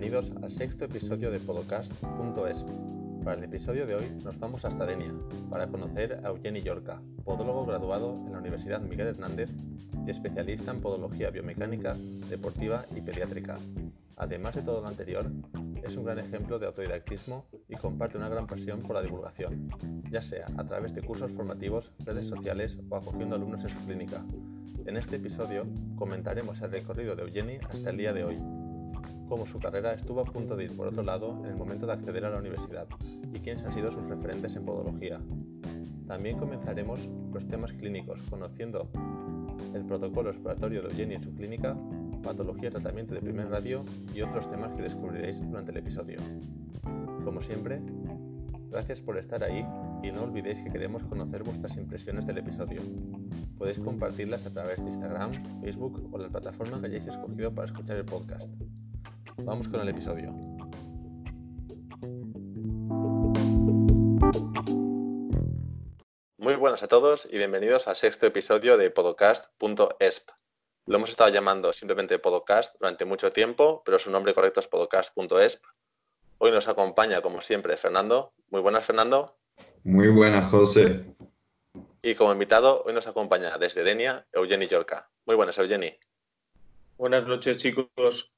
bienvenidos al sexto episodio de Podcast.es. Para el episodio de hoy nos vamos hasta Denia para conocer a Eugeni Yorca, podólogo graduado en la Universidad Miguel Hernández y especialista en podología biomecánica, deportiva y pediátrica. Además de todo lo anterior, es un gran ejemplo de autodidactismo y comparte una gran pasión por la divulgación, ya sea a través de cursos formativos, redes sociales o acogiendo alumnos en su clínica. En este episodio comentaremos el recorrido de Eugeni hasta el día de hoy, cómo su carrera estuvo a punto de ir por otro lado en el momento de acceder a la universidad y quiénes han sido sus referentes en podología. También comenzaremos los temas clínicos, conociendo el protocolo exploratorio de Eugeni en su clínica, patología, tratamiento de primer radio y otros temas que descubriréis durante el episodio. Como siempre, gracias por estar ahí y no olvidéis que queremos conocer vuestras impresiones del episodio. Podéis compartirlas a través de Instagram, Facebook o la plataforma que hayáis escogido para escuchar el podcast. Vamos con el episodio. Muy buenas a todos y bienvenidos al sexto episodio de podcast.esp. Lo hemos estado llamando simplemente podcast durante mucho tiempo, pero su nombre correcto es podcast.esp. Hoy nos acompaña, como siempre, Fernando. Muy buenas, Fernando. Muy buenas, José. Y como invitado, hoy nos acompaña desde Denia, Eugeni Yorca. Muy buenas, Eugeni. Buenas noches, chicos.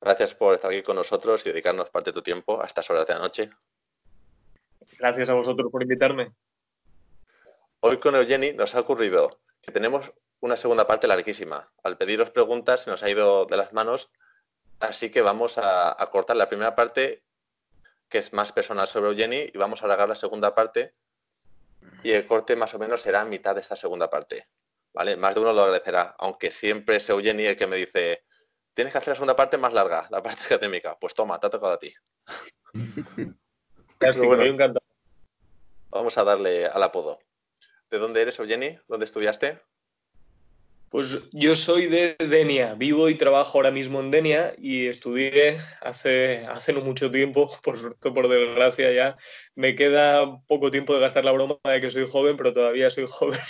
Gracias por estar aquí con nosotros y dedicarnos parte de tu tiempo a estas horas de la noche. Gracias a vosotros por invitarme. Hoy con Eugeni nos ha ocurrido que tenemos una segunda parte larguísima. Al pediros preguntas se nos ha ido de las manos, así que vamos a, a cortar la primera parte, que es más personal sobre Eugeni, y vamos a alargar la segunda parte, y el corte más o menos será a mitad de esta segunda parte. ¿Vale? Más de uno lo agradecerá, aunque siempre es Eugeni el que me dice, tienes que hacer la segunda parte más larga, la parte académica. Pues toma, te ha tocado a ti. Casi, bueno, encantado. Vamos a darle al apodo. ¿De dónde eres, Eugeni? ¿Dónde estudiaste? Pues yo soy de Denia, vivo y trabajo ahora mismo en Denia y estudié hace, hace no mucho tiempo, por suerte, por desgracia ya. Me queda poco tiempo de gastar la broma de que soy joven, pero todavía soy joven.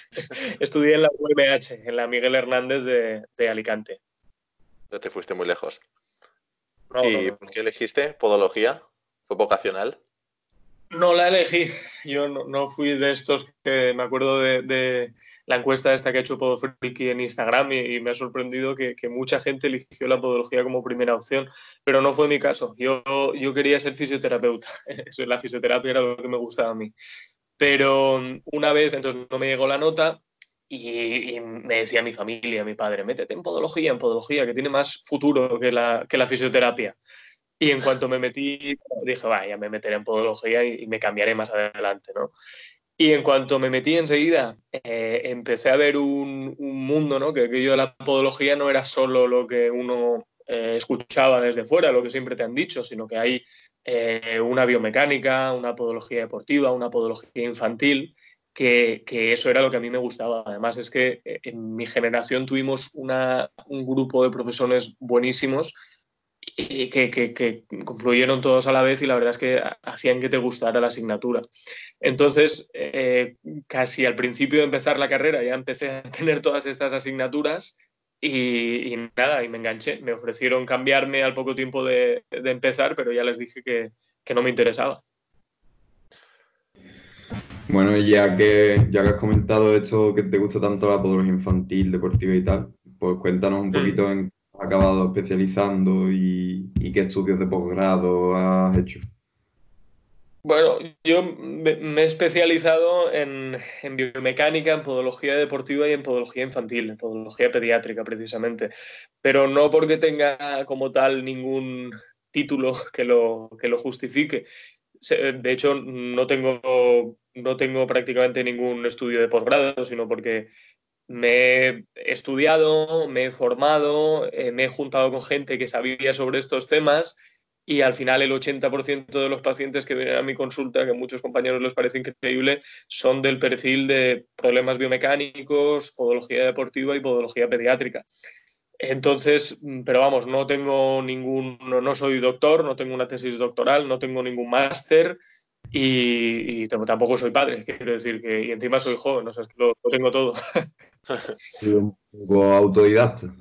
estudié en la UMH, en la Miguel Hernández de, de Alicante. No te fuiste muy lejos. No, ¿Y no, no. por qué elegiste podología? ¿Fue vocacional? No la elegí. Yo no, fui de estos que me acuerdo de, de, la encuesta esta que ha hecho Podofriki en Instagram y, y, me ha sorprendido que, que, mucha gente eligió la podología como primera opción, pero no fue mi caso. Yo, yo quería ser fisioterapeuta. Eso, la fisioterapia era lo que me gustaba a mí. Pero una vez, entonces no me llegó la nota y, y, me decía mi familia, mi padre, métete en podología, en podología, que tiene más futuro que la, que la fisioterapia. Y en cuanto me metí, dije, vaya, me meteré en podología y, y, me cambiaré más adelante, ¿no? Y en cuanto me metí enseguida, eh, empecé a ver un, un mundo, ¿no? Que aquello de la podología no era solo lo que uno eh, escuchaba desde fuera, lo que siempre te han dicho, sino que hay eh, una biomecánica, una podología deportiva, una podología infantil, que, eso era lo que a mí me gustaba. Además es que en mi generación tuvimos un grupo de profesores buenísimos y que, que, confluyeron todos a la vez y la verdad es que hacían que te gustara la asignatura. Entonces, eh, casi al principio de empezar la carrera ya empecé a tener todas estas asignaturas y, nada, y me enganché. Me ofrecieron cambiarme al poco tiempo de, empezar, pero ya les dije que no me interesaba. Bueno, ya que, ya que has comentado esto, que te gusta tanto la podología infantil, deportiva y tal, pues cuéntanos un poquito en qué has acabado especializando y, qué estudios de posgrado has hecho. Bueno, yo me, me he especializado en, en, biomecánica, en podología deportiva y en podología infantil, en podología pediátrica precisamente, pero no porque tenga como tal ningún título que lo, que lo justifique. De hecho, no tengo, no tengo prácticamente ningún estudio de posgrado, sino porque me he estudiado, me he formado, eh, me he juntado con gente que sabía sobre estos temas y al final el 80% de los pacientes que vienen a mi consulta, que a muchos compañeros les parece increíble, son del perfil de problemas biomecánicos, podología deportiva y podología pediátrica. Entonces, pero vamos, no tengo ningún, no, no, soy doctor, no tengo una tesis doctoral, no tengo ningún máster y, y, tampoco soy padre, quiero decir que, y encima soy joven, o sea, es que lo, lo tengo todo. Sí, un poco autodidacta.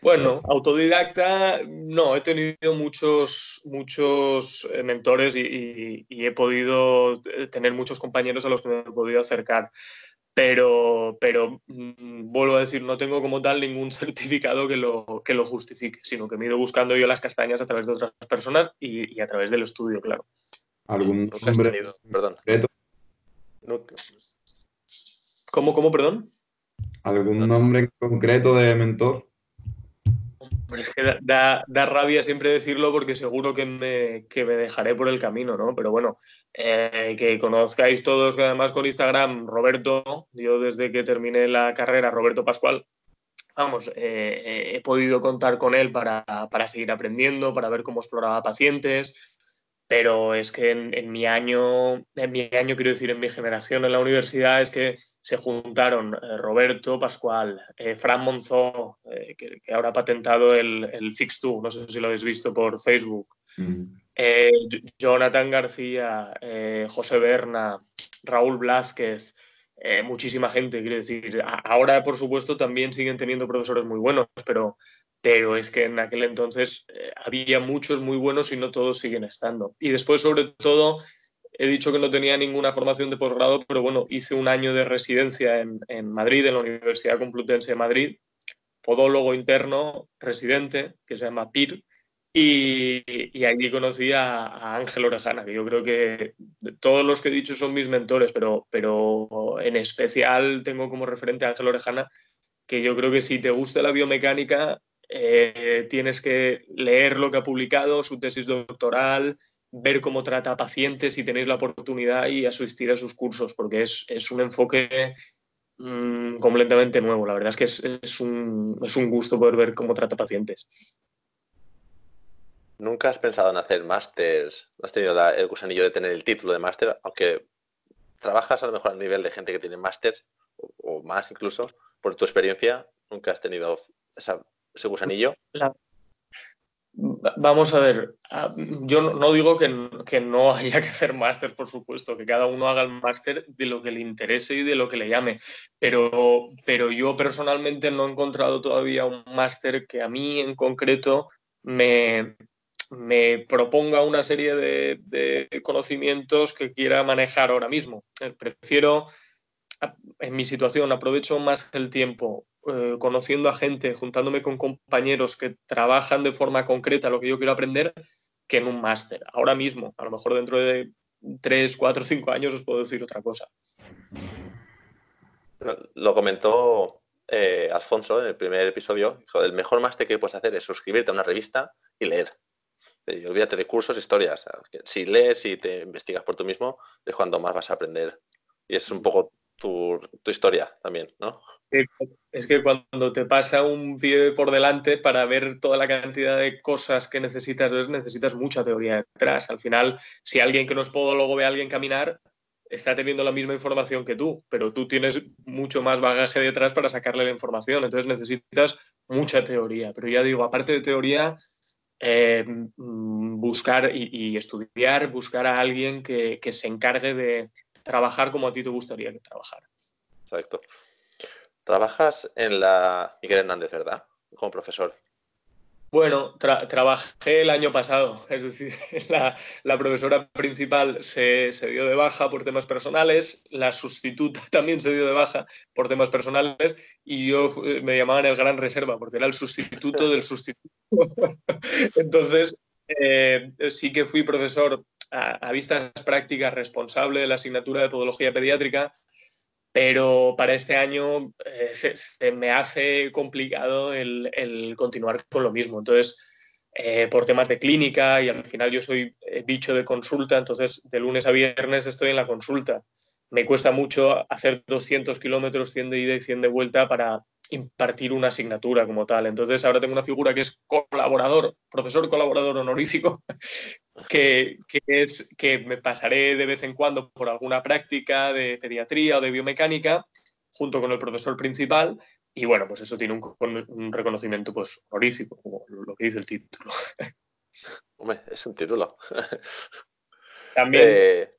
Bueno, autodidacta, no, he tenido muchos, muchos eh, mentores y, he podido tener muchos compañeros a los que me he podido acercar. Pero, pero mm, vuelvo a decir, no tengo como tal ningún certificado que lo, que lo justifique, sino que me he ido buscando yo las castañas a través de otras personas y, a través del estudio, claro. ¿Algún nombre Perdón. ¿Cómo, cómo, perdón? ¿Algún nombre concreto de mentor? Es que da, rabia siempre decirlo porque seguro que me, me dejaré por el camino, ¿no? Pero bueno, eh, que conozcáis todos, que además con Instagram, Roberto, yo desde que terminé la carrera, Roberto Pascual, vamos, eh, eh, he podido contar con él para, para, seguir aprendiendo, para ver cómo exploraba pacientes, pero es que en, mi año, en mi año, quiero decir, en mi generación en la universidad, es que se juntaron eh, Roberto Pascual, eh, Fran Monzó, eh, que, ahora ha patentado el, el Fix2, no sé si lo habéis visto por Facebook, mm. Jonathan García, José Berna, Raúl Blázquez, muchísima gente, quiero decir. Ahora, por supuesto, también siguen teniendo profesores muy buenos, pero pero es que en aquel entonces eh, había muchos muy buenos y no todos siguen estando. Y después, sobre todo, he dicho que no tenía ninguna formación de posgrado, pero bueno, hice un año de residencia en, Madrid, en la Universidad Complutense de Madrid, podólogo interno residente, que se llama PIR, y, y allí conocí a, Ángel Orejana, que yo creo que todos los que he dicho son mis mentores, pero, pero en especial tengo como referente a Ángel Orejana, que yo creo que si te gusta la biomecánica, eh, tienes que leer lo que ha publicado, su tesis doctoral, ver cómo trata a pacientes si tenéis la oportunidad y asistir a sus cursos, porque es, un enfoque mm, completamente nuevo. La verdad es que es, un, es, un, gusto poder ver cómo trata pacientes. ¿Nunca has pensado en hacer másters? ¿No has tenido el gusanillo de tener el título de máster? Aunque trabajas a lo mejor al nivel de gente que tiene másters o, más incluso, por tu experiencia, nunca has tenido esa ese gusanillo? Vamos a ver, ah, yo no digo que, no haya que hacer máster, por supuesto, que cada uno haga el máster de lo que le interese y de lo que le llame, pero, pero yo personalmente no he encontrado todavía un máster que a mí en concreto me, me proponga una serie de, de, conocimientos que quiera manejar ahora mismo. Eh, prefiero, en mi situación, aprovecho más el tiempo eh, conociendo a gente, juntándome con compañeros que trabajan de forma concreta lo que yo quiero aprender, que en un máster. Ahora mismo, a lo mejor dentro de tres, cuatro, cinco años os puedo decir otra cosa. Lo comentó eh, Alfonso en el primer episodio, el mejor máster que puedes hacer es suscribirte a una revista y leer. Olvídate de cursos, historias. Si lees y te investigas por tú mismo, es cuando más vas a aprender. Y es un poco tu, historia también, ¿no? Es que cuando te pasa un pie por delante para ver toda la cantidad de cosas que necesitas necesitas mucha teoría detrás. Al final, si alguien que no es podólogo ve a alguien caminar, está teniendo la misma información que tú, pero tú tienes mucho más bagaje detrás para sacarle la información. Entonces necesitas mucha teoría. Pero ya digo, aparte de teoría, eh, mm, buscar y, estudiar, buscar a alguien que se encargue de trabajar como a ti te gustaría que trabajara. Exacto. Trabajas en la Miguel Hernández, ¿verdad? Como profesor. Bueno, trabajé el año pasado, es decir, la, profesora principal se, dio de baja por temas personales, la sustituta también se dio de baja por temas personales y yo me llamaban el gran reserva porque era el sustituto del sustituto. Entonces, eh, sí que fui profesor a, a vistas prácticas responsable de la asignatura de podología pediátrica pero para este año eh, se, me hace complicado el, continuar con lo mismo. Entonces, eh, por temas de clínica y al final yo soy eh, bicho de consulta, entonces de lunes a viernes estoy en la consulta me cuesta mucho hacer 200 kilómetros, 100 de ida y 100 de vuelta para impartir una asignatura como tal. Entonces ahora tengo una figura que es colaborador, profesor colaborador honorífico, que, es que me pasaré de vez en cuando por alguna práctica de pediatría o de biomecánica junto con el profesor principal y bueno, pues eso tiene un, reconocimiento pues honorífico, como lo que dice el título. Hombre, es un título. También eh,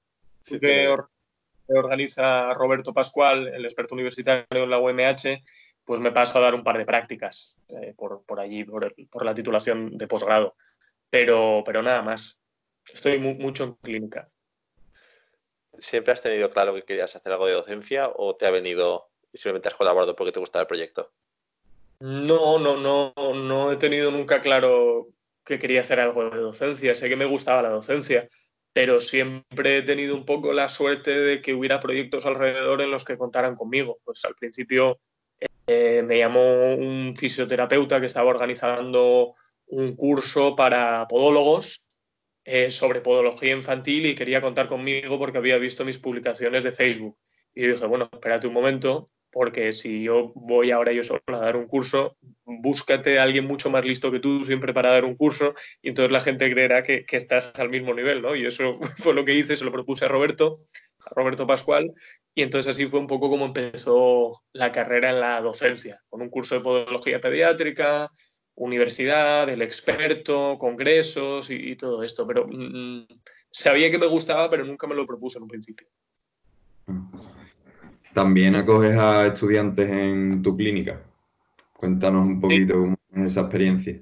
organiza Roberto Pascual, el experto universitario en la UMH, pues me paso a dar un par de prácticas eh, por, allí, por, la titulación de posgrado. Pero, pero nada más. Estoy mucho en clínica. ¿Siempre has tenido claro que querías hacer algo de docencia o te ha venido y simplemente has colaborado porque te gustaba el proyecto? No, no, no, no he tenido nunca claro que quería hacer algo de docencia. Sé que me gustaba la docencia, pero siempre he tenido un poco la suerte de que hubiera proyectos alrededor en los que contaran conmigo. Pues al principio eh, me llamó un fisioterapeuta que estaba organizando un curso para podólogos eh, sobre podología infantil y quería contar conmigo porque había visto mis publicaciones de Facebook. Y dije, bueno, espérate un momento, porque si yo voy ahora yo solo a dar un curso, búscate a alguien mucho más listo que tú siempre para dar un curso y entonces la gente creerá que, estás al mismo nivel, ¿no? Y eso fue lo que hice, se lo propuse a Roberto, a Roberto Pascual, y entonces así fue un poco como empezó la carrera en la docencia, con un curso de podología pediátrica, universidad, el experto, congresos y, todo esto. Pero mm, sabía que me gustaba, pero nunca me lo propuse en un principio. También acoges a estudiantes en tu clínica. Cuéntanos un poquito esa experiencia.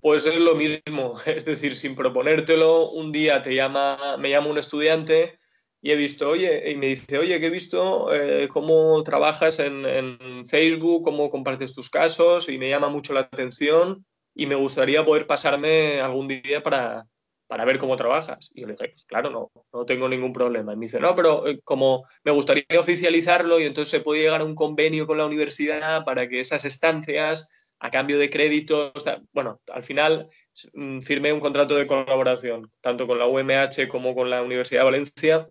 Pues es lo mismo, es decir, sin proponértelo, un día te llama, me llama un estudiante y he visto, oye, y me dice, oye, que he visto eh, cómo trabajas en, Facebook, cómo compartes tus casos y me llama mucho la atención y me gustaría poder pasarme algún día para, para ver cómo trabajas. Y yo le dije, pues claro, no, no tengo ningún problema. Y me dice, no, pero eh, como me gustaría oficializarlo y entonces se puede llegar a un convenio con la universidad para que esas estancias a cambio de créditos, bueno, al final mm, firmé un contrato de colaboración, tanto con la UMH como con la Universidad de Valencia,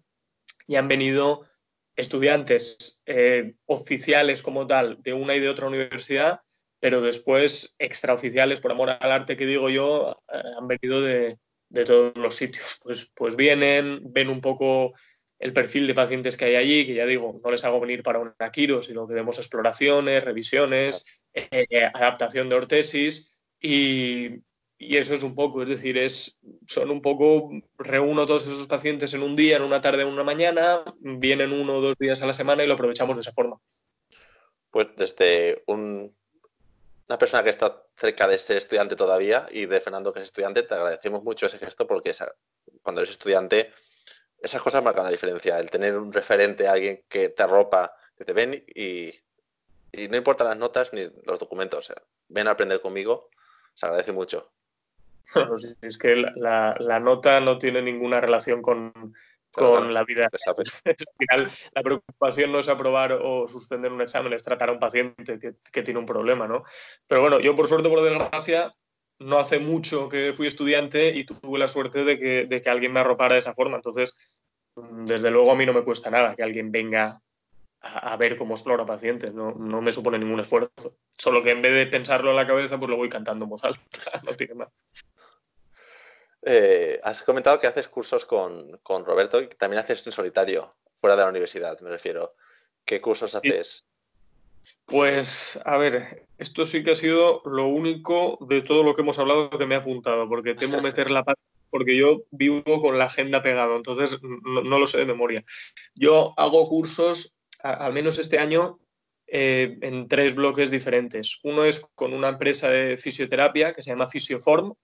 y han venido estudiantes eh, oficiales como tal de una y de otra universidad, pero después extraoficiales, por amor al arte que digo yo, eh, han venido de, todos los sitios. Pues, pues vienen, ven un poco el perfil de pacientes que hay allí, que ya digo, no les hago venir para un quiro, sino que vemos exploraciones, revisiones, eh, adaptación de ortesis y, y eso es un poco, es decir, es, son un poco, reúno todos esos pacientes en un día, en una tarde, en una mañana, vienen uno o dos días a la semana y lo aprovechamos de esa forma. Pues desde una persona que está cerca de ser estudiante todavía y de Fernando que es estudiante, te agradecemos mucho ese gesto porque cuando eres estudiante esas cosas marcan la diferencia. El tener un referente, alguien que te arropa, que te ven y, y no importa las notas ni los documentos, ven a aprender conmigo, se agradece mucho. es que la, nota no tiene ninguna relación con, la vida. Al final, la preocupación no es aprobar o suspender un examen, es tratar a un paciente que, tiene un problema, ¿no? Pero bueno, yo por suerte, por desgracia, no hace mucho que fui estudiante y tuve la suerte de que, de que alguien me arropara de esa forma. Entonces, desde luego a mí no me cuesta nada que alguien venga a, ver cómo explora pacientes, no, no, me supone ningún esfuerzo. Solo que en vez de pensarlo en la cabeza, pues lo voy cantando en voz alta, no tiene más. Eh, has comentado que haces cursos con, Roberto y también haces en solitario, fuera de la universidad, me refiero. ¿Qué cursos haces? Pues, a ver, esto sí que ha sido lo único de todo lo que hemos hablado que me he apuntado, porque temo meter la pata, porque yo vivo con la agenda pegada, entonces no, lo sé de memoria. Yo hago cursos, al menos este año, eh, en tres bloques diferentes. Uno es con una empresa de fisioterapia que se llama Fisioform,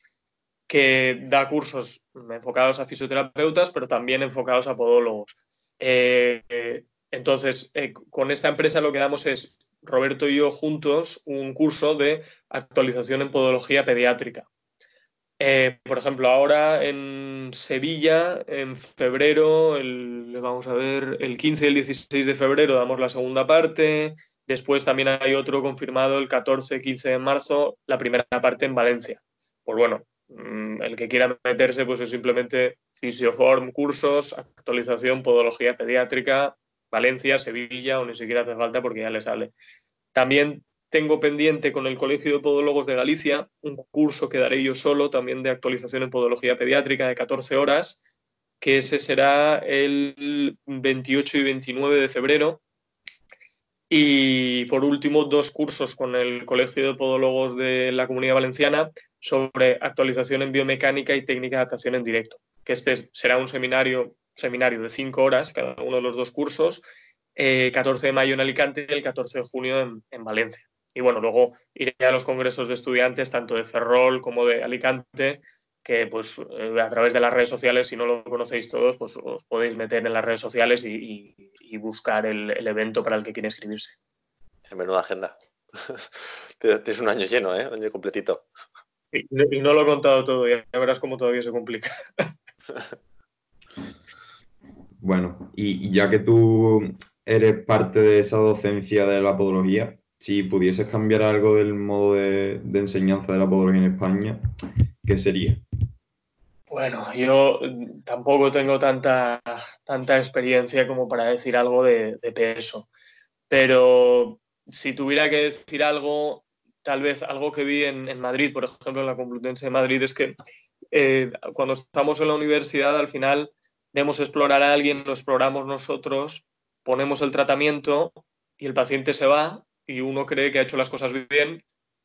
que da cursos enfocados a fisioterapeutas, pero también enfocados a podólogos. Eh, entonces, eh, con esta empresa lo que damos es, Roberto y yo juntos, un curso de actualización en podología pediátrica. Eh, por ejemplo, ahora en Sevilla, en febrero, vamos a ver, el 15 y el 16 de febrero damos la segunda parte. Después también hay otro confirmado el 14 y 15 de marzo, la primera parte en Valencia. Pues bueno, el que quiera meterse, pues es simplemente Fisioform, cursos, actualización, podología pediátrica, Valencia, Sevilla, o ni siquiera hace falta porque ya le sale. También tengo pendiente con el Colegio de Podólogos de Galicia un curso que daré yo solo, también de actualización en podología pediátrica de 14 horas, que ese será el 28 y 29 de febrero. Y por último, dos cursos con el Colegio de Podólogos de la Comunidad Valenciana, sobre actualización en biomecánica y técnica de adaptación en directo, que este será un seminario, seminario de cinco horas, cada uno de los dos cursos, 14 eh, de mayo en Alicante y el 14 de junio en, Valencia. Y bueno, luego iré a los congresos de estudiantes, tanto de Ferrol como de Alicante, que pues eh, a través de las redes sociales, si no lo conocéis todos, pues os podéis meter en las redes sociales y, buscar el, evento para el que quiere inscribirse. En menuda agenda. Tienes un año lleno, ¿eh? Un año completito. Y, no lo he contado todo, ya verás cómo todavía se complica. bueno, y ya que tú eres parte de esa docencia de la podología, si pudieses cambiar algo del modo de, de enseñanza de la podología en España, ¿qué sería? Bueno, yo tampoco tengo tanta, tanta experiencia como para decir algo de, peso, pero si tuviera que decir algo, tal vez algo que vi en, Madrid, por ejemplo, en la Complutense de Madrid, es que eh, cuando estamos en la universidad, al final debemos explorar a alguien, lo exploramos nosotros, ponemos el tratamiento y el paciente se va y uno cree que ha hecho las cosas bien,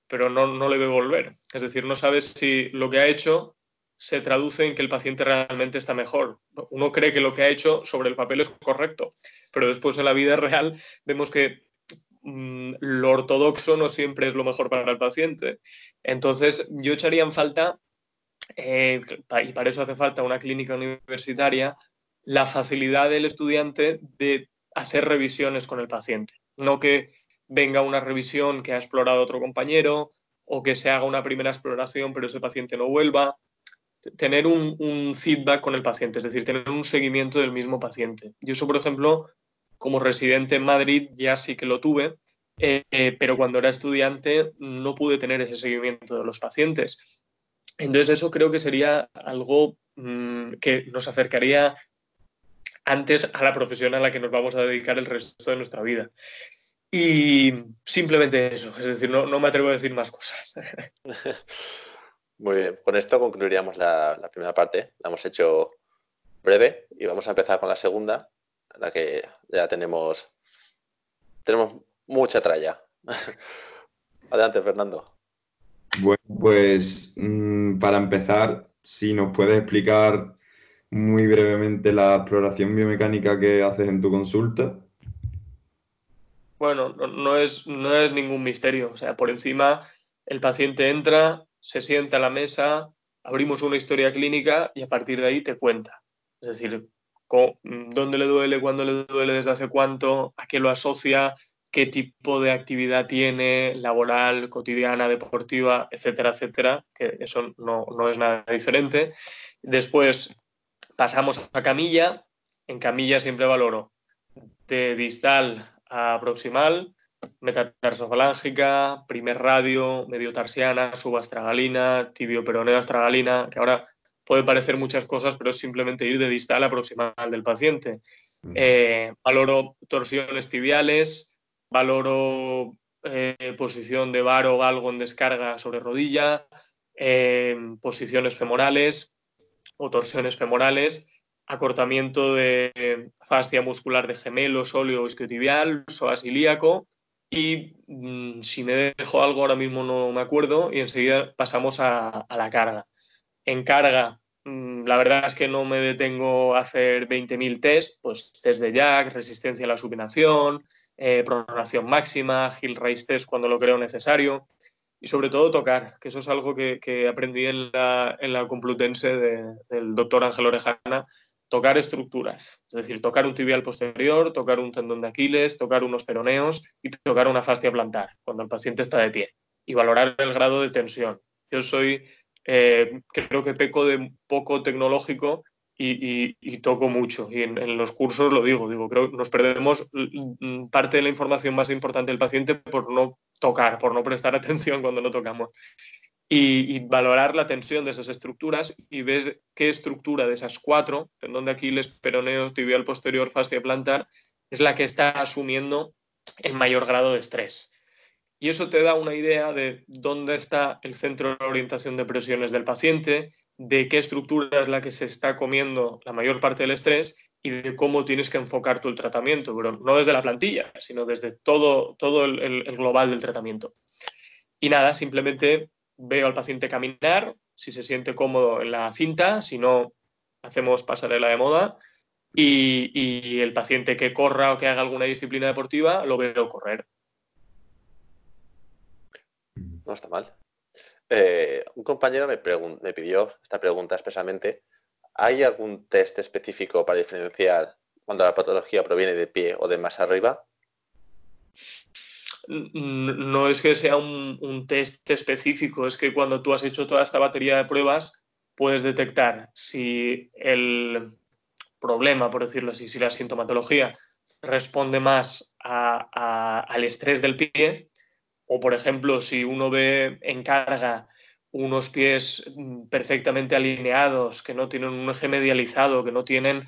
pero no, no le ve volver. Es decir, no sabes si lo que ha hecho se traduce en que el paciente realmente está mejor. Uno cree que lo que ha hecho sobre el papel es correcto, pero después en la vida real vemos que mm, lo ortodoxo no siempre es lo mejor para el paciente. Entonces, yo echaría en falta, eh, y para eso hace falta una clínica universitaria, la facilidad del estudiante de hacer revisiones con el paciente. No que venga una revisión que ha explorado otro compañero o que se haga una primera exploración pero ese paciente no vuelva tener un, feedback con el paciente, es decir, tener un seguimiento del mismo paciente. Yo eso, por ejemplo, como residente en Madrid ya sí que lo tuve, eh, pero cuando era estudiante no pude tener ese seguimiento de los pacientes. Entonces eso creo que sería algo mm, que nos acercaría antes a la profesión a la que nos vamos a dedicar el resto de nuestra vida. Y simplemente eso, es decir, no, no me atrevo a decir más cosas. Muy bien, con esto concluiríamos la, primera parte. La hemos hecho breve y vamos a empezar con la segunda, la que ya tenemos, tenemos mucha tralla. Adelante, Fernando. Bueno, pues mm, para empezar, si nos puedes explicar muy brevemente la exploración biomecánica que haces en tu consulta. Bueno, no, es, no es ningún misterio. O sea, por encima el paciente entra, se sienta a la mesa, abrimos una historia clínica y a partir de ahí te cuenta. Es decir, dónde le duele, cuándo le duele, desde hace cuánto, a qué lo asocia, qué tipo de actividad tiene, laboral, cotidiana, deportiva, etcétera, etcétera, que eso no, no es nada diferente. Después pasamos a camilla. En camilla siempre valoro de distal a proximal, metatarsofalangica, primer radio, mediotarsiana, subastragalina, tibio-peroneo astragalina, que ahora puede parecer muchas cosas, pero es simplemente ir de distal a proximal del paciente. Eh, valoro torsiones tibiales, valoro eh, posición de varo o galgo en descarga sobre rodilla, eh, posiciones femorales o torsiones femorales, acortamiento de fascia muscular de gemelo, sóleo o isquiotibial, psoas ilíaco, y mm, si me dejo algo ahora mismo no me acuerdo y enseguida pasamos a, la carga. En carga, mm, la verdad es que no me detengo a hacer 20.000 test, pues test de jack, resistencia a la supinación, eh, pronación máxima, hill raise test cuando lo creo necesario y sobre todo tocar, que eso es algo que, aprendí en la, en la Complutense del doctor Ángel Orejana, tocar estructuras, es decir, tocar un tibial posterior, tocar un tendón de Aquiles, tocar unos peroneos y tocar una fascia plantar cuando el paciente está de pie y valorar el grado de tensión. Yo soy, eh, creo que peco de poco tecnológico y, toco mucho. Y en, los cursos lo digo, digo, creo que nos perdemos parte de la información más importante del paciente por no tocar, por no prestar atención cuando no tocamos y, valorar la tensión de esas estructuras y ver qué estructura de esas cuatro, tendón de Aquiles, peroneo, tibial posterior, fascia plantar, es la que está asumiendo el mayor grado de estrés. Y eso te da una idea de dónde está el centro de orientación de presiones del paciente, de qué estructura es la que se está comiendo la mayor parte del estrés y de cómo tienes que enfocar tu tratamiento, pero no desde la plantilla, sino desde todo, todo el global del tratamiento. Y nada, simplemente veo al paciente caminar, si se siente cómodo en la cinta, si no, hacemos pasarela de moda. Y, el paciente que corra o que haga alguna disciplina deportiva, lo veo correr. No está mal. Eh, un compañero me, me pidió esta pregunta expresamente. ¿Hay algún test específico para diferenciar cuando la patología proviene de pie o de más arriba? No es que sea un, test específico, es que cuando tú has hecho toda esta batería de pruebas, puedes detectar si el problema, por decirlo así, si la sintomatología responde más al estrés del pie, o por ejemplo, si uno ve en carga unos pies perfectamente alineados, que no tienen un eje medializado, que no tienen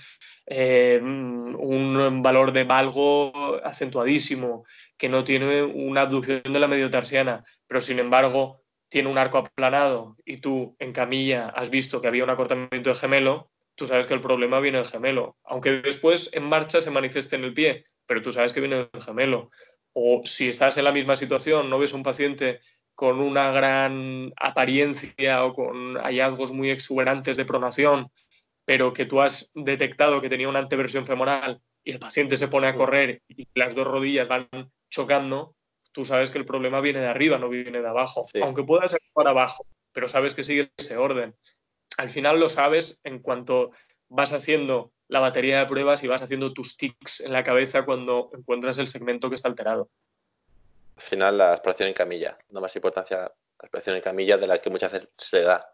eh, un valor de valgo acentuadísimo, que no tiene una abducción de la mediotarsiana, pero sin embargo tiene un arco aplanado y tú en camilla has visto que había un acortamiento de gemelo, tú sabes que el problema viene del gemelo, aunque después en marcha se manifieste en el pie, pero tú sabes que viene del gemelo. O si estás en la misma situación, no ves un paciente con una gran apariencia o con hallazgos muy exuberantes de pronación, pero que tú has detectado que tenía una anteversión femoral y el paciente se pone a correr y las dos rodillas van chocando, tú sabes que el problema viene de arriba, no viene de abajo. Aunque pueda ser para abajo, pero sabes que sigue ese orden. Al final lo sabes en cuanto vas haciendo la batería de pruebas y vas haciendo tus tics en la cabeza cuando encuentras el segmento que está alterado. Al final la exploración en camilla, no más importancia la exploración en camilla de la que muchas veces se le da.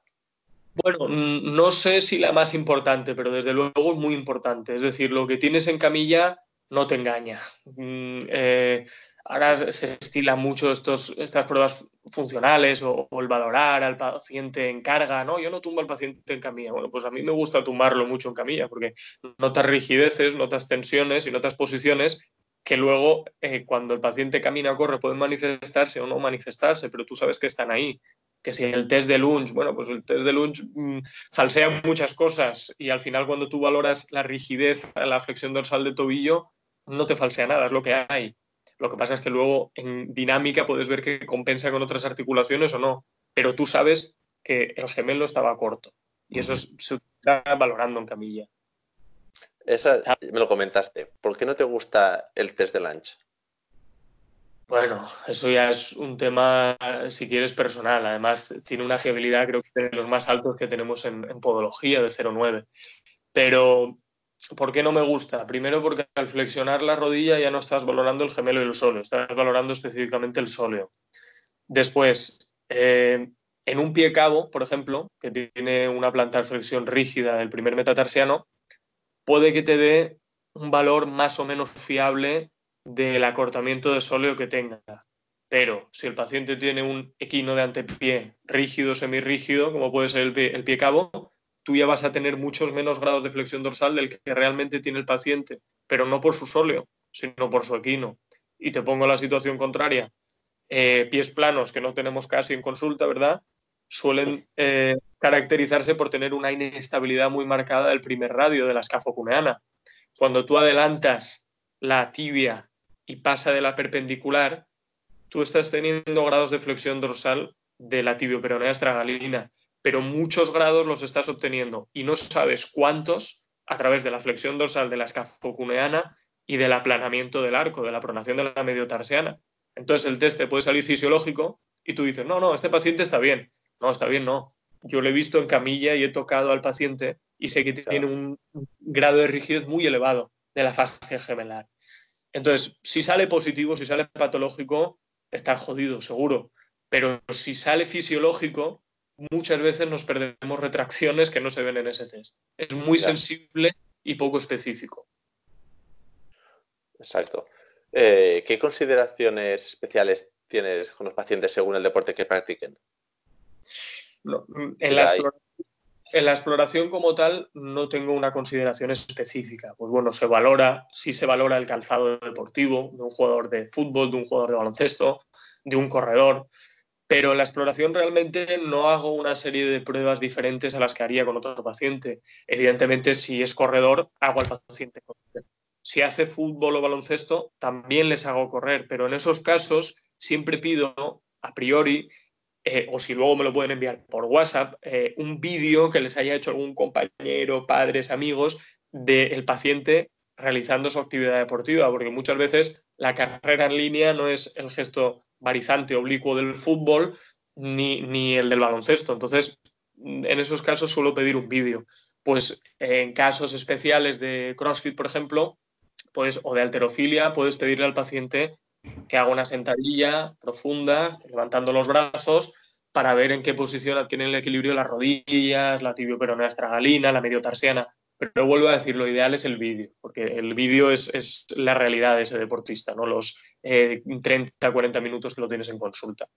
Bueno, no sé si la más importante, pero desde luego es muy importante. Es decir, lo que tienes en camilla no te engaña. Mm, eh, ahora se estila mucho estos, estas pruebas funcionales o, el valorar al paciente en carga. No, yo no tumbo al paciente en camilla. Bueno, pues a mí me gusta tumbarlo mucho en camilla porque notas rigideces, notas tensiones y notas posiciones que luego eh, cuando el paciente camina o corre pueden manifestarse o no manifestarse, pero tú sabes que están ahí que si el test de lunge, bueno, pues el test de lunge mm, falsea muchas cosas y al final cuando tú valoras la rigidez, la flexión dorsal de tobillo, no te falsea nada, es lo que hay. Lo que pasa es que luego en dinámica puedes ver que compensa con otras articulaciones o no, pero tú sabes que el gemelo estaba corto y eso se está valorando en camilla. Esa, me lo comentaste. ¿Por qué no te gusta el test de lunge? Bueno, eso ya es un tema, si quieres, personal. Además, tiene una fiabilidad, creo que de los más altos que tenemos en, podología, de 0,9. Pero, ¿por qué no me gusta? Primero, porque al flexionar la rodilla ya no estás valorando el gemelo y el sóleo, estás valorando específicamente el sóleo. Después, eh, en un pie cabo, por ejemplo, que tiene una plantar flexión rígida del primer metatarsiano, puede que te dé un valor más o menos fiable del acortamiento de sóleo que tenga. Pero si el paciente tiene un equino de antepié rígido, semirrígido, como puede ser el pie, cabo, tú ya vas a tener muchos menos grados de flexión dorsal del que realmente tiene el paciente, pero no por su sóleo, sino por su equino. Y te pongo la situación contraria. Eh, pies planos que no tenemos casi en consulta, ¿verdad? Suelen eh, caracterizarse por tener una inestabilidad muy marcada del primer radio de la escafocuneana. Cuando tú adelantas la tibia y pasa de la perpendicular, tú estás teniendo grados de flexión dorsal de la tibioperonea estragalina, pero muchos grados los estás obteniendo y no sabes cuántos a través de la flexión dorsal de la escafocuneana y del aplanamiento del arco, de la pronación de la mediotarsiana. Entonces el test te puede salir fisiológico y tú dices, no, no, este paciente está bien. No, está bien, no. Yo lo he visto en camilla y he tocado al paciente y sé que tiene un grado de rigidez muy elevado de la fase gemelar. Entonces, si sale positivo, si sale patológico, está jodido, seguro. Pero si sale fisiológico, muchas veces nos perdemos retracciones que no se ven en ese test. Es muy sensible y poco específico. Exacto. Eh, ¿Qué consideraciones especiales tienes con los pacientes según el deporte que practiquen? en, la en la exploración como tal no tengo una consideración específica. Pues bueno, se valora, sí se valora el calzado deportivo de un jugador de fútbol, de un jugador de baloncesto, de un corredor, pero en la exploración realmente no hago una serie de pruebas diferentes a las que haría con otro paciente. Evidentemente, si es corredor, hago al paciente correr. Si hace fútbol o baloncesto, también les hago correr, pero en esos casos siempre pido a priori eh, o si luego me lo pueden enviar por WhatsApp, eh, un vídeo que les haya hecho algún compañero, padres, amigos del paciente realizando su actividad deportiva, porque muchas veces la carrera en línea no es el gesto barizante oblicuo del fútbol, ni, ni el del baloncesto. Entonces, en esos casos suelo pedir un vídeo. Pues en casos especiales de CrossFit, por ejemplo, pues, o de alterofilia, puedes pedirle al paciente que haga una sentadilla profunda, levantando los brazos, para ver en qué posición adquieren el equilibrio las rodillas, la tibioperonea estragalina, la mediotarsiana. Pero vuelvo a decir, lo ideal es el vídeo, porque el vídeo es, la realidad de ese deportista, no los 30, eh, 40 minutos que lo tienes en consulta.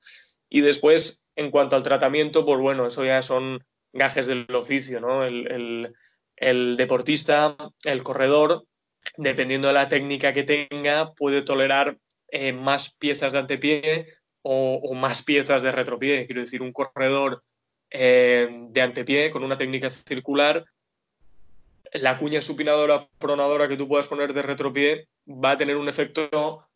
Y después, en cuanto al tratamiento, pues bueno, eso ya son gajes del oficio, ¿no? El, deportista, el corredor, dependiendo de la técnica que tenga, puede tolerar eh, más piezas de antepié o, más piezas de retropié. Quiero decir, un corredor eh, de antepié con una técnica circular la cuña supinadora pronadora que tú puedas poner de retropié va a tener un efecto,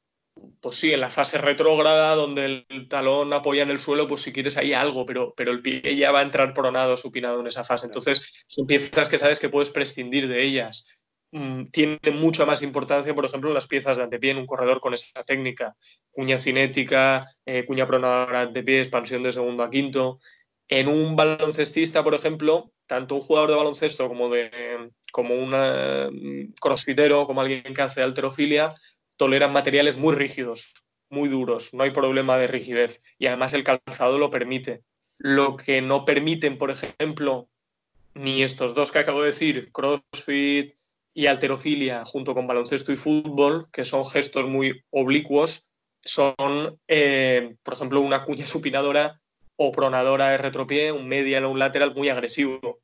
pues sí, en la fase retrógrada, donde el talón apoya en el suelo, pues si quieres ahí algo, pero, pero el pie ya va a entrar pronado, supinado en esa fase. Entonces, son piezas que sabes que puedes prescindir de ellas. Mm, tiene mucha más importancia, por ejemplo, las piezas de antepié en un corredor con esa técnica. Cuña cinética, eh, cuña pronadora de antepié, expansión de segundo a quinto. En un baloncestista, por ejemplo, tanto un jugador de baloncesto como, de, como un mm, crossfitero, como alguien que hace alterofilia, toleran materiales muy rígidos, muy duros, no hay problema de rigidez y además el calzado lo permite. Lo que no permiten, por ejemplo, ni estos dos que acabo de decir, CrossFit y alterofilia, junto con baloncesto y fútbol, que son gestos muy oblicuos, son, eh, por ejemplo, una cuña supinadora o pronadora de retropié, un medial o un lateral muy agresivo.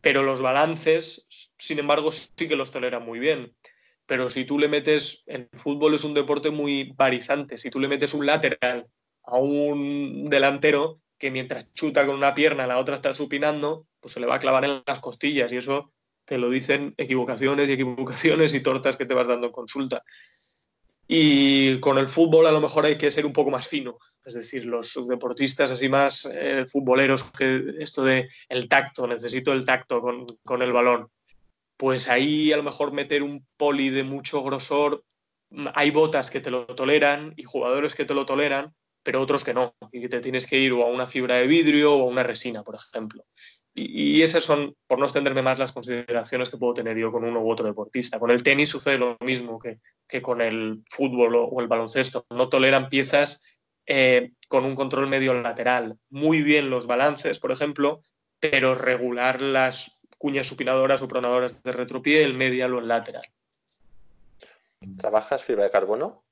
Pero los balances, sin embargo, sí que los tolera muy bien. Pero si tú le metes, el fútbol es un deporte muy varizante, si tú le metes un lateral a un delantero que mientras chuta con una pierna la otra está supinando, pues se le va a clavar en las costillas y eso te lo dicen equivocaciones y equivocaciones y tortas que te vas dando en consulta. Y con el fútbol a lo mejor hay que ser un poco más fino, es decir, los deportistas así más eh, futboleros, que esto de el tacto, necesito el tacto con, con, el balón, pues ahí a lo mejor meter un poli de mucho grosor, hay botas que te lo toleran y jugadores que te lo toleran, pero otros que no, y que te tienes que ir o a una fibra de vidrio o a una resina, por ejemplo. Y, esas son, por no extenderme más, las consideraciones que puedo tener yo con uno u otro deportista. Con el tenis sucede lo mismo que, que con el fútbol o, el baloncesto. No toleran piezas eh, con un control medio lateral. Muy bien los balances, por ejemplo, pero regular las cuñas supinadoras o pronadoras de retropié, el medial o el lateral. ¿Trabajas fibra de carbono?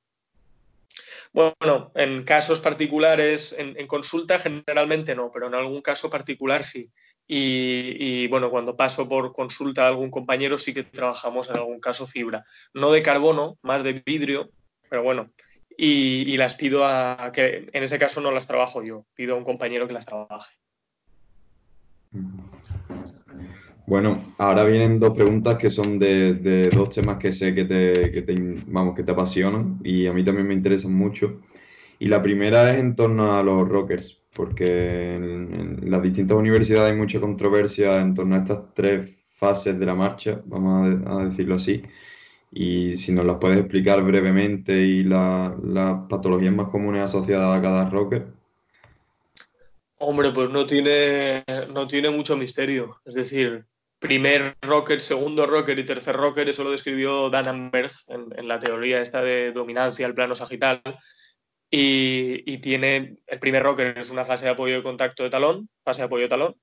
Bueno, en casos particulares, en, consulta generalmente no, pero en algún caso particular sí. Y, bueno, cuando paso por consulta a algún compañero sí que trabajamos en algún caso fibra. No de carbono, más de vidrio, pero bueno. Y, las pido a que en ese caso no las trabajo yo, pido a un compañero que las trabaje. Bueno, ahora vienen dos preguntas que son de, dos temas que sé que te, vamos, que te apasionan y a mí también me interesan mucho. Y la primera es en torno a los rockers, porque en, las distintas universidades hay mucha controversia en torno a estas tres fases de la marcha, vamos a, decirlo así. Y si nos las puedes explicar brevemente y las patologías más comunes asociadas a cada rocker. Hombre, pues no tiene, no tiene mucho misterio. Es decir, primer rocker, segundo rocker y tercer rocker, eso lo describió Dan Amberg en, la teoría esta de dominancia, el plano sagital. Y, tiene, el primer rocker es una fase de apoyo de contacto de talón, fase de apoyo de talón.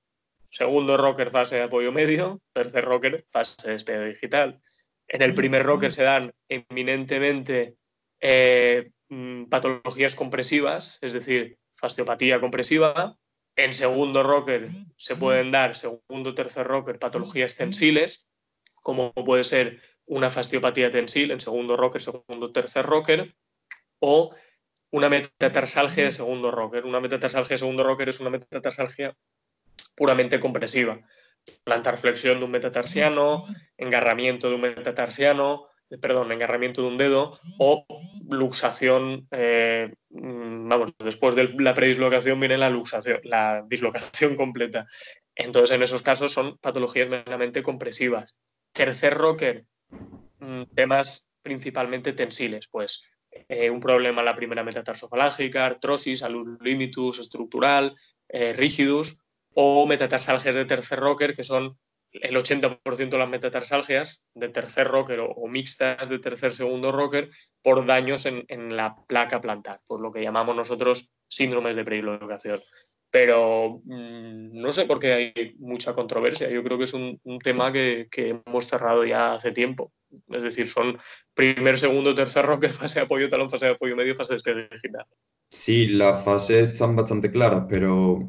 Segundo rocker, fase de apoyo medio. Tercer rocker, fase de despegue digital. En el primer rocker se dan eminentemente eh, mm, patologías compresivas, es decir, fasciopatía compresiva, en segundo rocker se pueden dar, segundo tercer rocker, patologías tensiles, como puede ser una fasciopatía tensil en segundo rocker, segundo tercer rocker, o una metatarsalgia de segundo rocker. Una metatarsalgia de segundo rocker es una metatarsalgia puramente compresiva. Plantar flexión de un metatarsiano, engarramiento de un metatarsiano, perdón, engarramiento de un dedo o luxación, eh, mm, vamos, después de la predislocación viene la luxación, la dislocación completa. Entonces, en esos casos son patologías meramente compresivas. Tercer rocker, mm, temas principalmente tensiles, pues eh, un problema en la primera metatarsofalángica, artrosis, alus limitus estructural, eh, rígidus, o metatarsalgias de tercer rocker, que son el 80% de las metatarsalgias de tercer rocker o, mixtas de tercer segundo rocker por daños en, la placa plantar, por lo que llamamos nosotros síndromes de predislocación. Pero mm, no sé por qué hay mucha controversia. Yo creo que es un, tema que, hemos cerrado ya hace tiempo. Es decir, son primer, segundo, tercer rocker, fase de apoyo, talón, fase de apoyo medio, fase de despegue final. Sí, las fases están bastante claras, pero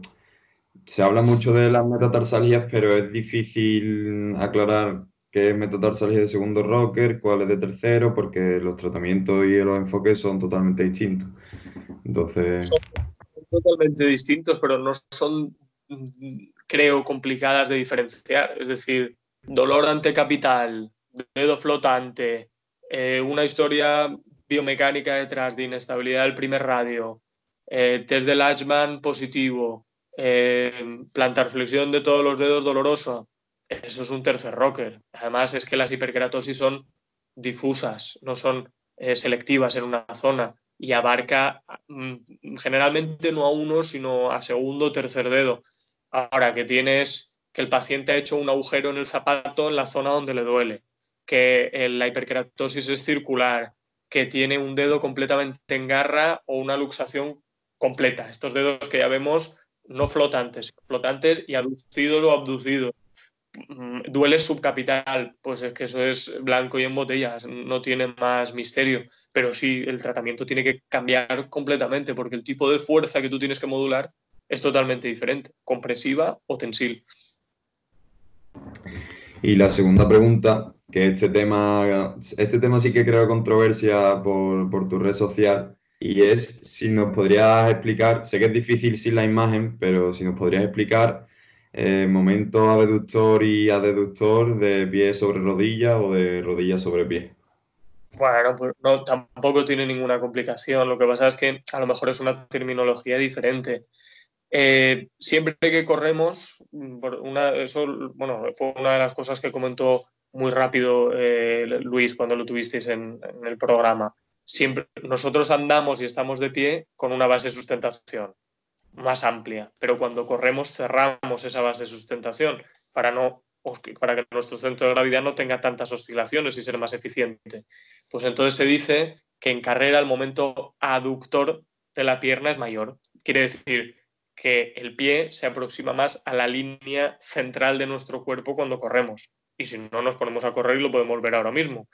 se habla mucho de las metatarsalías, pero es difícil aclarar qué es metatarsalgia de segundo rocker, cuál es de tercero, porque los tratamientos y los enfoques son totalmente distintos. Entonces... Son, totalmente distintos, pero no son, creo, complicadas de diferenciar. Es decir, dolor antecapital, dedo flotante, eh, una historia biomecánica detrás de inestabilidad del primer radio, eh, test de Latchman positivo, eh, plantar flexión de todos los dedos doloroso, eso es un tercer rocker. Además es que las hiperkeratosis son difusas, no son eh, selectivas en una zona y abarca mm, generalmente no a uno, sino a segundo o tercer dedo. Ahora que tienes que el paciente ha hecho un agujero en el zapato en la zona donde le duele, que la hiperkeratosis es circular, que tiene un dedo completamente en garra o una luxación completa. Estos dedos que ya vemos no flotantes, flotantes y aducido o abducido. Mm, duele subcapital, pues es que eso es blanco y en botellas, no tiene más misterio, pero sí, el tratamiento tiene que cambiar completamente porque el tipo de fuerza que tú tienes que modular es totalmente diferente, compresiva o tensil. Y la segunda pregunta, que este tema, este tema sí que creo controversia por, por tu red social, y es si nos podrías explicar, sé que es difícil sin la imagen, pero si nos podrías explicar eh, momento abductor y adeductor de pie sobre rodilla o de rodilla sobre pie. Bueno, pues no, tampoco tiene ninguna complicación. Lo que pasa es que a lo mejor es una terminología diferente. Eh, siempre que corremos, una, eso bueno, fue una de las cosas que comentó muy rápido eh, Luis cuando lo tuvisteis en el programa siempre nosotros andamos y estamos de pie con una base de sustentación más amplia, pero cuando corremos cerramos esa base de sustentación para no para que nuestro centro de gravedad no tenga tantas oscilaciones y ser más eficiente. Pues entonces se dice que en carrera el momento aductor de la pierna es mayor. Quiere decir que el pie se aproxima más a la línea central de nuestro cuerpo cuando corremos. Y si no, nos ponemos a correr lo podemos ver ahora mismo.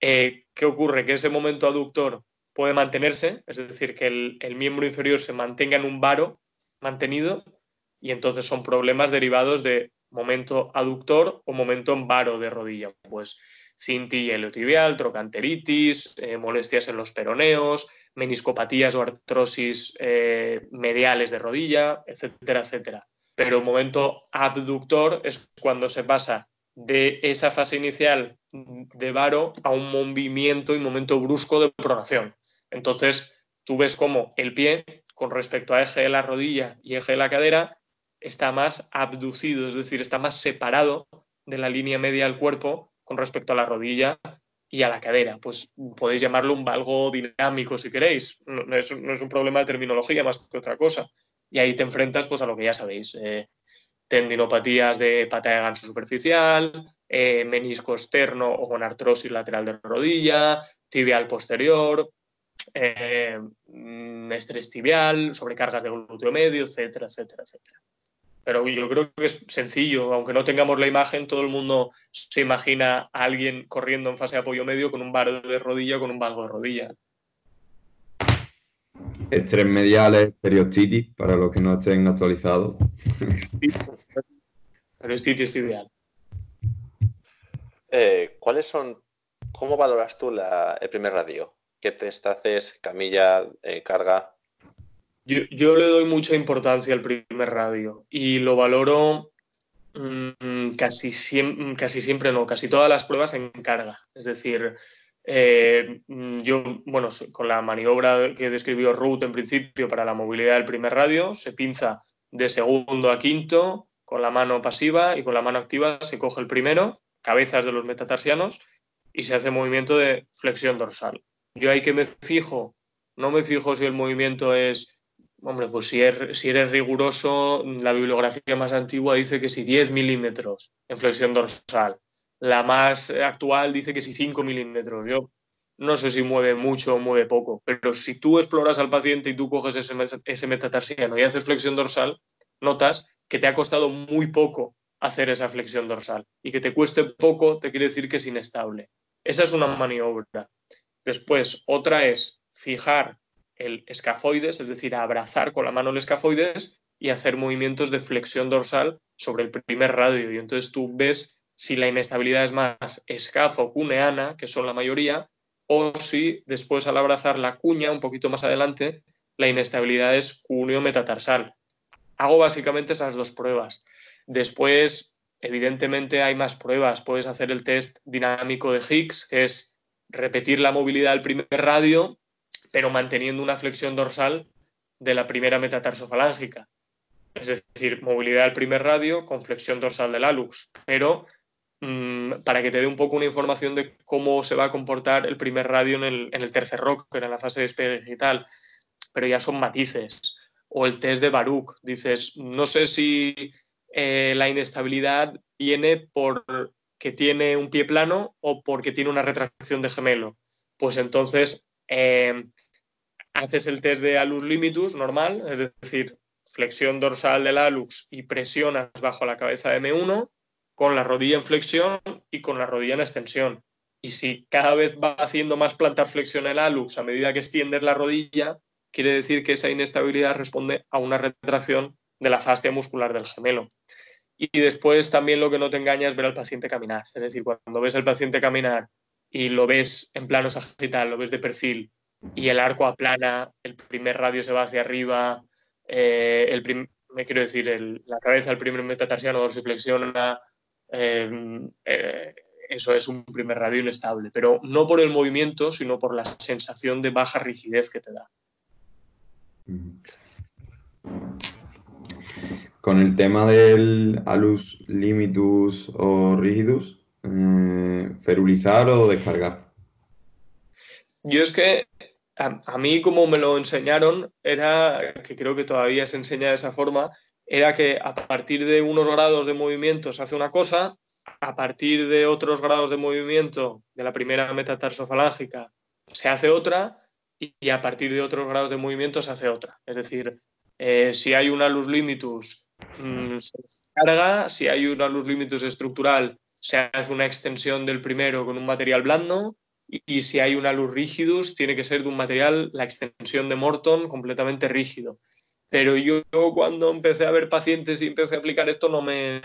Eh, ¿Qué ocurre? Que ese momento aductor puede mantenerse, es decir, que el, miembro inferior se mantenga en un varo mantenido y entonces son problemas derivados de momento aductor o momento en varo de rodilla, pues cinti iliotibial, trocanteritis, eh, molestias en los peroneos, meniscopatías o artrosis eh, mediales de rodilla, etcétera, etcétera. Pero momento abductor es cuando se pasa de esa fase inicial de varo a un movimiento y momento brusco de pronación. Entonces, tú ves cómo el pie, con respecto a eje de la rodilla y eje de la cadera, está más abducido, es decir, está más separado de la línea media del cuerpo con respecto a la rodilla y a la cadera. Pues podéis llamarlo un valgo dinámico si queréis. No es, un problema de terminología más que otra cosa. Y ahí te enfrentas pues, a lo que ya sabéis. Eh, tendinopatías de pata de ganso superficial, eh, menisco externo o con artrosis lateral de rodilla, tibial posterior, eh, mm, estrés tibial, sobrecargas de glúteo medio, etcétera, etcétera, etcétera. Pero yo creo que es sencillo, aunque no tengamos la imagen, todo el mundo se imagina a alguien corriendo en fase de apoyo medio con un bar de rodilla o con un valgo de rodilla. Estrés mediales, periostitis, para los que no estén actualizados. Periostitis tibial. Eh, ¿Cuáles son, cómo valoras tú el primer radio? ¿Qué test haces? ¿Camilla? Eh, ¿Carga? Yo, le doy mucha importancia al primer radio y lo valoro mm, casi, casi siempre, no, casi todas las pruebas en carga. Es decir, eh, mm, yo, bueno, con la maniobra que describió Ruth en principio para la movilidad del primer radio, se pinza de segundo a quinto con la mano pasiva y con la mano activa se coge el primero, cabezas de los metatarsianos, y se hace movimiento de flexión dorsal. Yo hay que me fijo, no me fijo si el movimiento es, hombre, pues si, si eres riguroso, la bibliografía más antigua dice que si 10 milímetros en flexión dorsal. La más actual dice que si 5 milímetros. Yo no sé si mueve mucho o mueve poco, pero si tú exploras al paciente y tú coges ese, ese metatarsiano y haces flexión dorsal, notas que te ha costado muy poco hacer esa flexión dorsal y que te cueste poco te quiere decir que es inestable. Esa es una maniobra. Después, otra es fijar el escafoides, es decir, abrazar con la mano el escafoides y hacer movimientos de flexión dorsal sobre el primer radio. Y entonces tú ves si la inestabilidad es más escafo-cuneana, que son la mayoría, o si después al abrazar la cuña un poquito más adelante, la inestabilidad es cuneo-metatarsal. Hago básicamente esas dos pruebas. Después, evidentemente, hay más pruebas. Puedes hacer el test dinámico de Higgs, que es repetir la movilidad del primer radio, pero manteniendo una flexión dorsal de la primera metatarsofalángica. Es decir, movilidad del primer radio con flexión dorsal del alux, pero para que te dé un poco una información de cómo se va a comportar el primer radio en el, en el tercer rocker, en la fase de despegue digital, pero ya son matices. O el test de Baruch, dices, no sé si eh, la inestabilidad viene porque tiene un pie plano o porque tiene una retracción de gemelo. Pues entonces eh, haces el test de alus limitus normal, es decir, flexión dorsal del alux y presionas bajo la cabeza de M1 con la rodilla en flexión y con la rodilla en extensión. Y si cada vez va haciendo más plantar flexión el alux a medida que extiendes la rodilla, quiere decir que esa inestabilidad responde a una retracción de la fascia muscular del gemelo. Y después también lo que no te engaña es ver al paciente caminar. Es decir, cuando ves al paciente caminar y lo ves en plano sagital, lo ves de perfil y el arco aplana, el primer radio se va hacia arriba, eh, el me quiero decir, la cabeza del primer metatarsiano dorsiflexiona, eso es un primer radio inestable, pero no por el movimiento, sino por la sensación de baja rigidez que te da. Con el tema del alus limitus o rigidus, eh, ferulizar o descargar. Yo es que a, a, mí como me lo enseñaron, era, que creo que todavía se enseña de esa forma, era que a partir de unos grados de movimiento se hace una cosa, a partir de otros grados de movimiento de la primera metatarsofalángica se hace otra y a partir de otros grados de movimiento se hace otra. Es decir, eh, si hay una luz limitus mm, se carga, si hay una luz limitus estructural se hace una extensión del primero con un material blando y, si hay una luz rigidus tiene que ser de un material, la extensión de Morton completamente rígido. Pero yo cuando empecé a ver pacientes y empecé a aplicar esto, no me.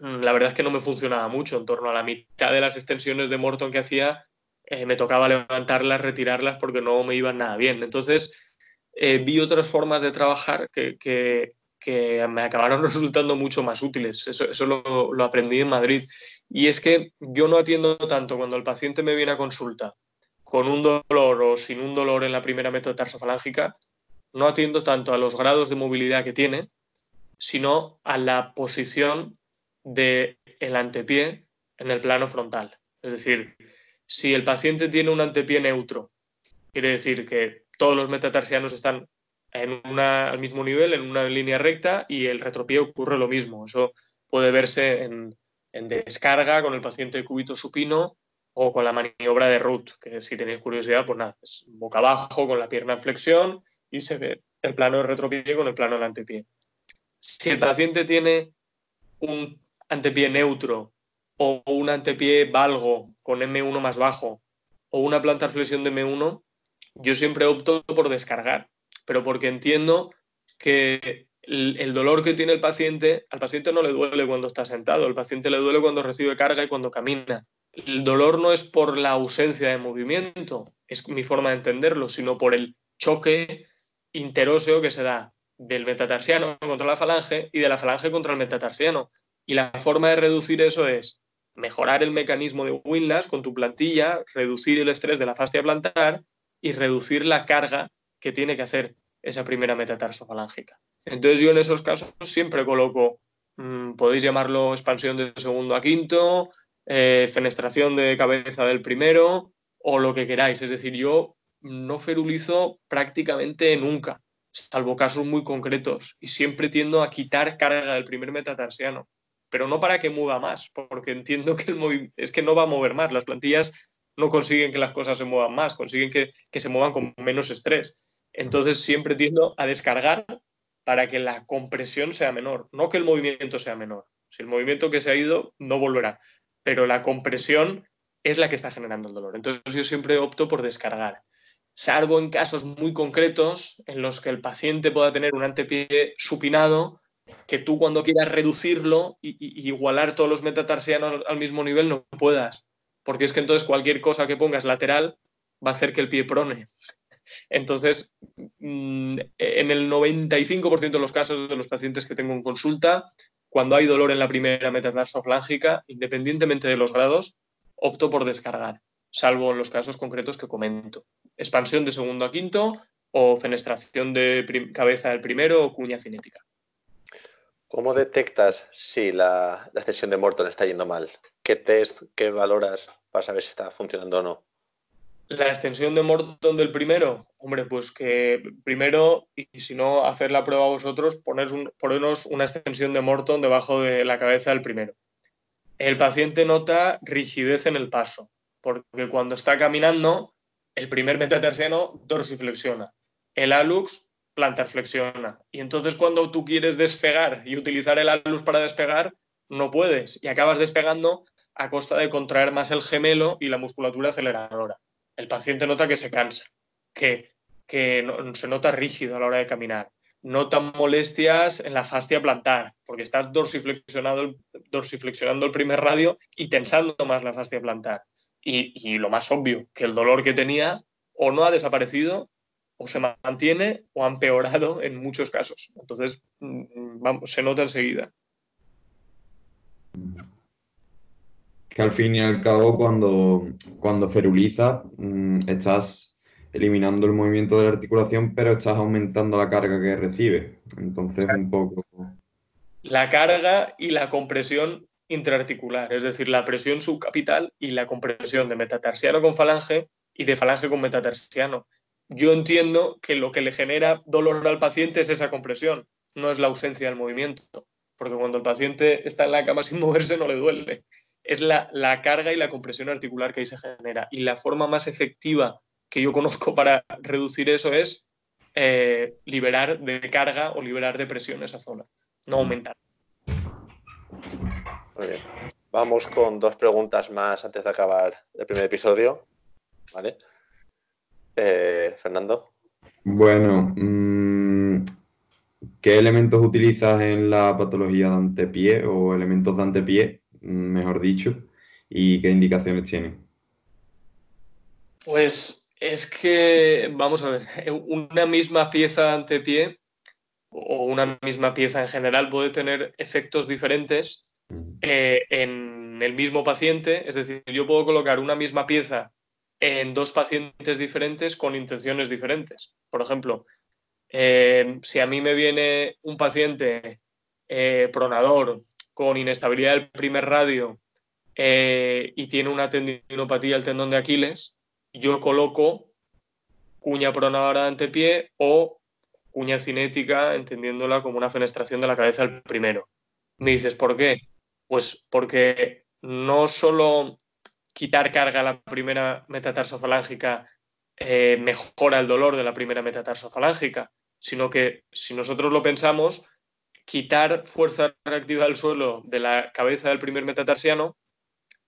La verdad es que no me funcionaba mucho. En torno a la mitad de las extensiones de Morton que hacía, eh, me tocaba levantarlas, retirarlas porque no me iban nada bien. Entonces, eh, vi otras formas de trabajar que, que, que, me acabaron resultando mucho más útiles. Eso, eso lo, lo aprendí en Madrid. Y es que yo no atiendo tanto cuando el paciente me viene a consulta con un dolor o sin un dolor en la primera metatarsofalángica, no atiendo tanto a los grados de movilidad que tiene, sino a la posición del el antepié en el plano frontal. Es decir, si el paciente tiene un antepié neutro, quiere decir que todos los metatarsianos están en una, al mismo nivel, en una línea recta, y el retropié ocurre lo mismo. Eso puede verse en, descarga con el paciente de cúbito supino o con la maniobra de Root, que si tenéis curiosidad, pues nada, es boca abajo con la pierna en flexión y se ve el plano retropié con el plano del antepié. Si el paciente tiene un antepié neutro o un antepié valgo con M1 más bajo o una plantar flexión de M1, yo siempre opto por descargar, pero porque entiendo que el, dolor que tiene el paciente, al paciente no le duele cuando está sentado, al paciente le duele cuando recibe carga y cuando camina. El dolor no es por la ausencia de movimiento, es mi forma de entenderlo, sino por el choque interóseo que se da del metatarsiano contra la falange y de la falange contra el metatarsiano. Y la forma de reducir eso es mejorar el mecanismo de Winlas con tu plantilla, reducir el estrés de la fascia plantar y reducir la carga que tiene que hacer esa primera metatarso-falángica. Entonces yo en esos casos siempre coloco, mmm, podéis llamarlo expansión de segundo a quinto, eh, fenestración de cabeza del primero, o lo que queráis. Es decir, yo no ferulizo prácticamente nunca, salvo casos muy concretos, y siempre tiendo a quitar carga del primer metatarsiano, pero no para que mueva más, porque entiendo que el es que no va a mover más. Las plantillas no consiguen que las cosas se muevan más, consiguen que, que se muevan con menos estrés. Entonces siempre tiendo a descargar para que la compresión sea menor, no que el movimiento sea menor. Si el movimiento que se ha ido no volverá, pero la compresión es la que está generando el dolor. Entonces yo siempre opto por descargar, salvo en casos muy concretos en los que el paciente pueda tener un antepié supinado, que tú cuando quieras reducirlo y, igualar todos los metatarsianos al mismo nivel no puedas porque es que entonces cualquier cosa que pongas lateral va a hacer que el pie prone. Entonces, mm, en el 95% de los casos de los pacientes que tengo en consulta, cuando hay dolor en la primera metatarsofalangica, independientemente de los grados, opto por descargar, salvo en los casos concretos que comento. Expansión de segundo a quinto o fenestración de cabeza del primero o cuña cinética. ¿Cómo detectas si la, la extensión de Morton está yendo mal? ¿Qué test, qué valoras para saber si está funcionando o no? La extensión de Morton del primero, hombre, pues que primero, y si no, hacer la prueba vosotros, ponernos una extensión de Morton debajo de la cabeza del primero. El paciente nota rigidez en el paso, porque cuando está caminando, el primer metatarsiano dorsiflexiona, el alux plantarflexiona. Y entonces cuando tú quieres despegar y utilizar el alux para despegar, no puedes y acabas despegando a costa de contraer más el gemelo y la musculatura aceleradora. El paciente nota que se cansa, que, se nota rígido a la hora de caminar, nota molestias en la fascia plantar, porque estás dorsiflexionando el primer radio y tensando más la fascia plantar. Y, lo más obvio, que el dolor que tenía o no ha desaparecido o se mantiene o ha empeorado en muchos casos. Entonces, mm, vamos, se nota enseguida. que al fin y al cabo cuando, cuando ferulizas mm, estás eliminando el movimiento de la articulación, pero estás aumentando la carga que recibe. Entonces un poco... La carga y la compresión intraarticular, es decir, la presión subcapital y la compresión de metatarsiano con falange y de falange con metatarsiano. Yo entiendo que lo que le genera dolor al paciente es esa compresión, no es la ausencia del movimiento, porque cuando el paciente está en la cama sin moverse no le duele es la, carga y la compresión articular que ahí se genera. Y la forma más efectiva que yo conozco para reducir eso es eh, liberar de carga o liberar de presión esa zona, no aumentar. Muy bien. Vamos con dos preguntas más antes de acabar el primer episodio. ¿Vale? Eh, Fernando. Bueno, mm, ¿qué elementos utilizas en la patología de antepié o elementos de antepié mejor dicho, y qué indicaciones tiene? Pues es que, vamos a ver, una misma pieza ante pie o una misma pieza en general puede tener efectos diferentes eh, en el mismo paciente. Es decir, yo puedo colocar una misma pieza en dos pacientes diferentes con intenciones diferentes. Por ejemplo, eh, si a mí me viene un paciente eh, pronador con inestabilidad del primer radio y tiene una tendinopatía del tendón de Aquiles, yo coloco cuña pronadora de antepié o cuña cinética, entendiéndola como una fenestración de la cabeza al primero. Me dices, ¿por qué? Pues porque no solo quitar carga a la primera metatarsofalangica eh, mejora el dolor de la primera metatarsofalangica, sino que si nosotros lo pensamos, quitar fuerza reactiva del suelo de la cabeza del primer metatarsiano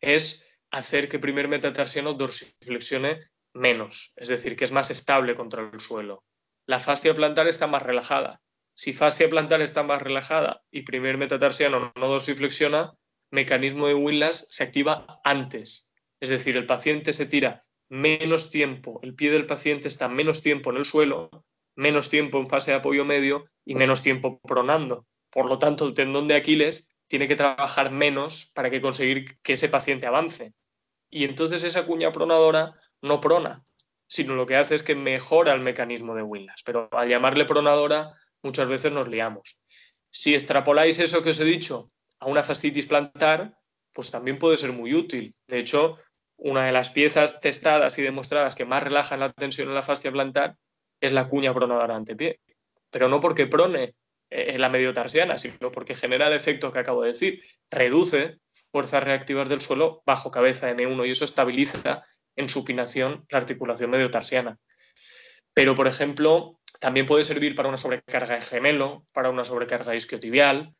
es hacer que el primer metatarsiano dorsiflexione menos, es decir, que es más estable contra el suelo. La fascia plantar está más relajada. Si fascia plantar está más relajada y primer metatarsiano no dorsiflexiona, mecanismo de Willas se activa antes. Es decir, el paciente se tira menos tiempo, el pie del paciente está menos tiempo en el suelo, menos tiempo en fase de apoyo medio y menos tiempo pronando. Por lo tanto, el tendón de Aquiles tiene que trabajar menos para que conseguir que ese paciente avance. Y entonces esa cuña pronadora no prona, sino lo que hace es que mejora el mecanismo de Willas. Pero al llamarle pronadora, muchas veces nos liamos. Si extrapoláis eso que os he dicho a una fascitis plantar, pues también puede ser muy útil. De hecho, una de las piezas testadas y demostradas que más relajan la tensión en la fascia plantar es la cuña pronadora antepié. Pero no porque prone eh, la mediotarsiana, sino porque genera el efecto que acabo de decir. Reduce fuerzas reactivas del suelo bajo cabeza M1 y eso estabiliza en supinación la articulación mediotarsiana. Pero, por ejemplo, también puede servir para una sobrecarga de gemelo, para una sobrecarga isquiotibial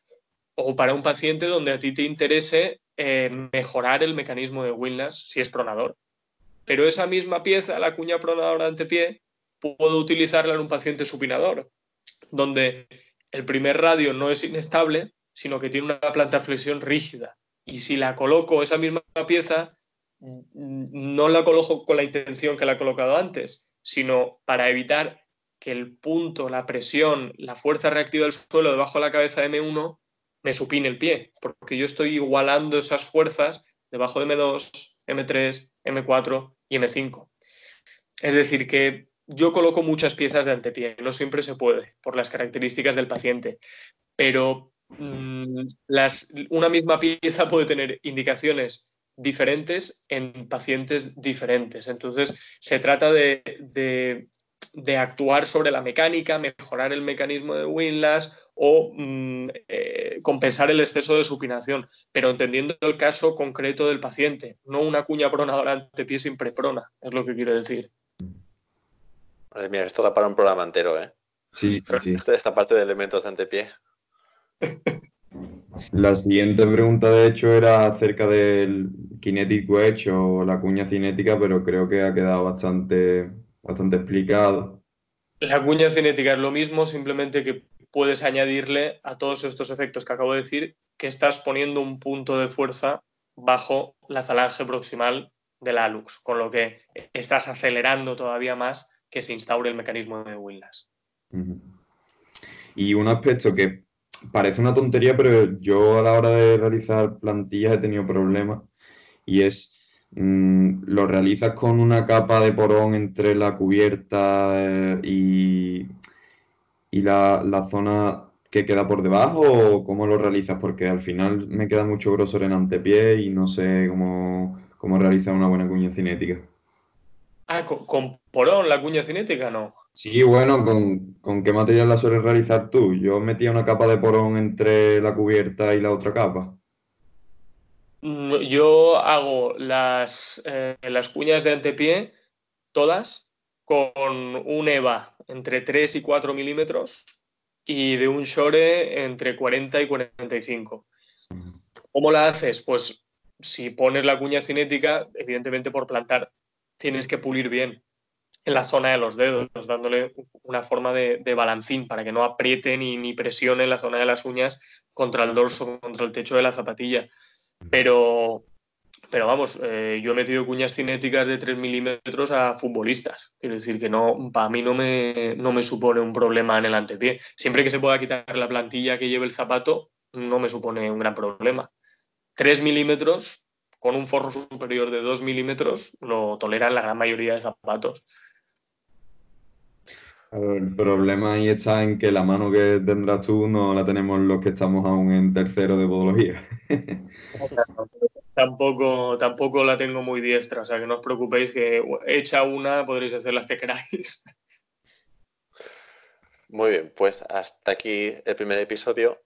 o para un paciente donde a ti te interese eh, mejorar el mecanismo de Wilnas si es pronador. Pero esa misma pieza, la cuña pronadora antepié, puedo utilizarla en un paciente supinador, donde el primer radio no es inestable, sino que tiene una planta flexión rígida. Y si la coloco esa misma pieza, no la coloco con la intención que la he colocado antes, sino para evitar que el punto, la presión, la fuerza reactiva del suelo debajo de la cabeza de M1 me supine el pie, porque yo estoy igualando esas fuerzas debajo de M2, M3, M4 y M5. Es decir, que yo coloco muchas piezas de antepié, no siempre se puede por las características del paciente, pero mm, una misma pieza puede tener indicaciones diferentes en pacientes diferentes. Entonces, se trata de, actuar sobre la mecánica, mejorar el mecanismo de Winlas o mm, eh, compensar el exceso de supinación, pero entendiendo el caso concreto del paciente, no una cuña pronadora ante pie sin preprona, es lo que quiero decir. Madre mía, esto da para un programa entero, ¿eh? Sí, sí. Esta parte de elementos de antepié. La siguiente pregunta, de hecho, era acerca del kinetic wedge o la cuña cinética, pero creo que ha quedado bastante, bastante explicado. La cuña cinética es lo mismo, simplemente que puedes añadirle a todos estos efectos que acabo de decir que estás poniendo un punto de fuerza bajo la falange proximal del alux, con lo que estás acelerando todavía más que se instaure el mecanismo de Willas. Y un aspecto que parece una tontería, pero yo a la hora de realizar plantillas he tenido problemas y es, mm, lo realizas con una capa de porón entre la cubierta eh, y, y la, zona que queda por debajo o cómo lo realizas, porque al final me queda mucho grosor en antepié y no sé cómo, cómo realizar una buena cuña cinética. Ah, con, porón la cuña cinética, ¿no? Sí, bueno, ¿con, qué material la sueles realizar tú? Yo metía una capa de porón entre la cubierta y la otra capa. Mm, yo hago las, eh, las cuñas de antepié, todas, con un EVA entre 3 y 4 milímetros y de un Shore entre 40 y 45. ¿Cómo la haces? Pues si pones la cuña cinética, evidentemente por plantar tienes que pulir bien en la zona de los dedos, dándole una forma de, balancín para que no apriete ni, ni, presione la zona de las uñas contra el dorso, contra el techo de la zapatilla. Pero, pero vamos, eh, yo he metido cuñas cinéticas de 3 milímetros a futbolistas. Quiero decir que no, para mí no me, no me supone un problema en el antepié. Siempre que se pueda quitar la plantilla que lleve el zapato, no me supone un gran problema. 3 milímetros con un forro superior de 2 milímetros lo toleran la gran mayoría de zapatos. El problema ahí está en que la mano que tendrás tú no la tenemos los que estamos aún en tercero de podología. tampoco, tampoco la tengo muy diestra, o sea que no os preocupéis que hecha una podréis hacer las que queráis. Muy bien, pues hasta aquí el primer episodio